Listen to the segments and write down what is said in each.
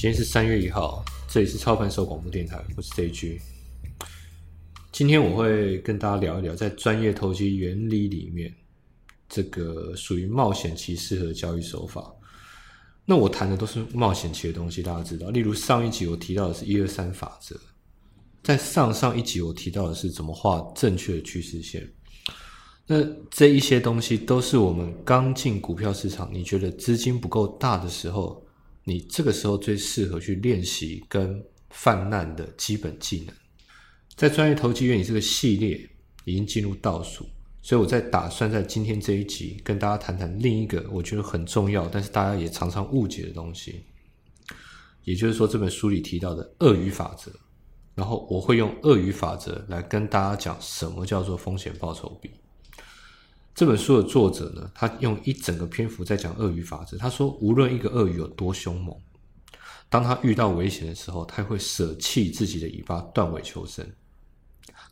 今天是三月一号，这里是操盘手广播电台，我是 JG。今天我会跟大家聊一聊，在专业投机原理里面，这个属于冒险期适合交易手法。那我谈的都是冒险期的东西，大家知道。例如上一集我提到的是一二三法则，在上上一集我提到的是怎么画正确的趋势线。那这一些东西都是我们刚进股票市场，你觉得资金不够大的时候。你这个时候最适合去练习跟泛滥的基本技能，在专业投机原理这个系列已经进入倒数，所以我在打算在今天这一集跟大家谈谈另一个我觉得很重要，但是大家也常常误解的东西，也就是说这本书里提到的鳄鱼法则，然后我会用鳄鱼法则来跟大家讲什么叫做风险报酬比。这本书的作者呢，他用一整个篇幅在讲鳄鱼法则。他说，无论一个鳄鱼有多凶猛，当他遇到危险的时候，他会舍弃自己的尾巴，断尾求生。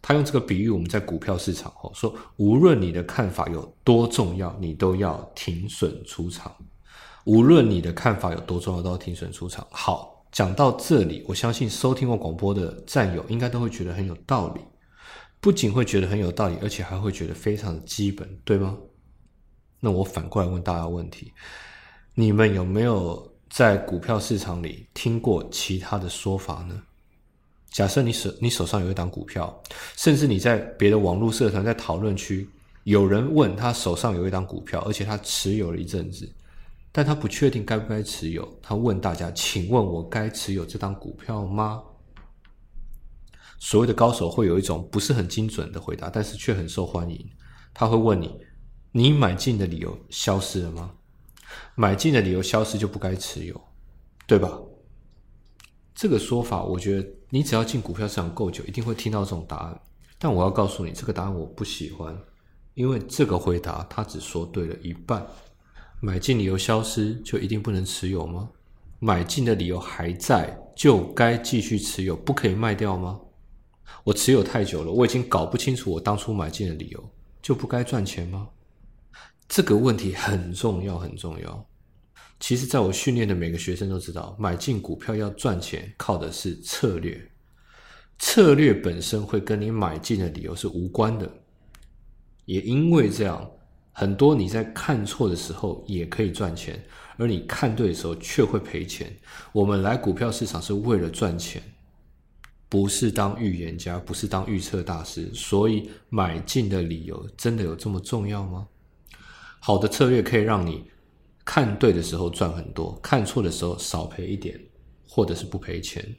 他用这个比喻，我们在股票市场后说，无论你的看法有多重要，你都要停损出场。无论你的看法有多重要，都要停损出场。好，讲到这里，我相信收听过广播的战友应该都会觉得很有道理。不仅会觉得很有道理，而且还会觉得非常的基本，对吗？那我反过来问大家问题：你们有没有在股票市场里听过其他的说法呢？假设你手你手上有一档股票，甚至你在别的网络社团在讨论区，有人问他手上有一档股票，而且他持有了一阵子，但他不确定该不该持有。他问大家：请问我该持有这档股票吗？所谓的高手会有一种不是很精准的回答，但是却很受欢迎。他会问你：“你买进的理由消失了吗？买进的理由消失就不该持有，对吧？”这个说法，我觉得你只要进股票市场够久，一定会听到这种答案。但我要告诉你，这个答案我不喜欢，因为这个回答他只说对了一半。买进理由消失就一定不能持有吗？买进的理由还在，就该继续持有，不可以卖掉吗？我持有太久了，我已经搞不清楚我当初买进的理由，就不该赚钱吗？这个问题很重要，很重要。其实，在我训练的每个学生都知道，买进股票要赚钱，靠的是策略。策略本身会跟你买进的理由是无关的。也因为这样，很多你在看错的时候也可以赚钱，而你看对的时候却会赔钱。我们来股票市场是为了赚钱。不是当预言家，不是当预测大师，所以买进的理由真的有这么重要吗？好的策略可以让你看对的时候赚很多，看错的时候少赔一点，或者是不赔钱。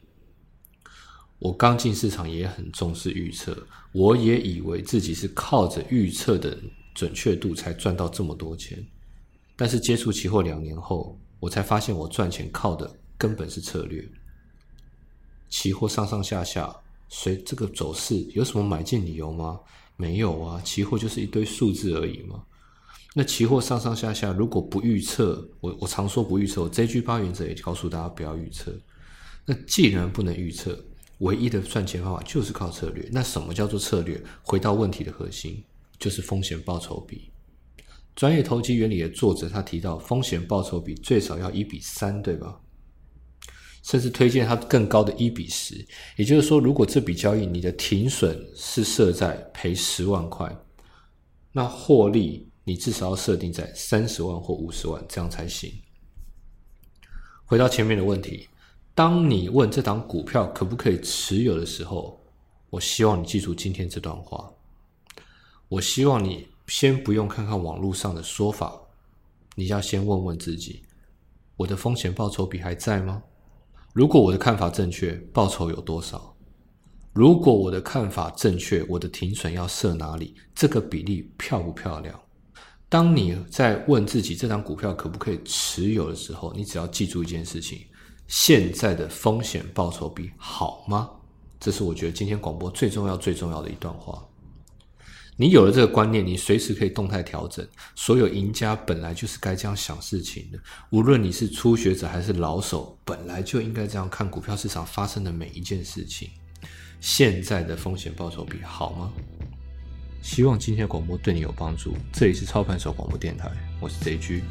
我刚进市场也很重视预测，我也以为自己是靠着预测的准确度才赚到这么多钱，但是接触期货两年后，我才发现我赚钱靠的根本是策略。期货上上下下，随这个走势有什么买进理由吗？没有啊，期货就是一堆数字而已嘛。那期货上上下下，如果不预测，我我常说不预测，我这句八原则也告诉大家不要预测。那既然不能预测，唯一的赚钱方法就是靠策略。那什么叫做策略？回到问题的核心，就是风险报酬比。专业投机原理的作者他提到，风险报酬比最少要一比三，对吧？甚至推荐它更高的一比十，也就是说，如果这笔交易你的停损是设在赔十万块，那获利你至少要设定在三十万或五十万，这样才行。回到前面的问题，当你问这档股票可不可以持有的时候，我希望你记住今天这段话。我希望你先不用看看网络上的说法，你要先问问自己：我的风险报酬比还在吗？如果我的看法正确，报酬有多少？如果我的看法正确，我的停损要设哪里？这个比例漂不漂亮？当你在问自己这张股票可不可以持有的时候，你只要记住一件事情：现在的风险报酬比好吗？这是我觉得今天广播最重要、最重要的一段话。你有了这个观念，你随时可以动态调整。所有赢家本来就是该这样想事情的，无论你是初学者还是老手，本来就应该这样看股票市场发生的每一件事情。现在的风险报酬比好吗？希望今天的广播对你有帮助。这里是操盘手广播电台，我是 J G。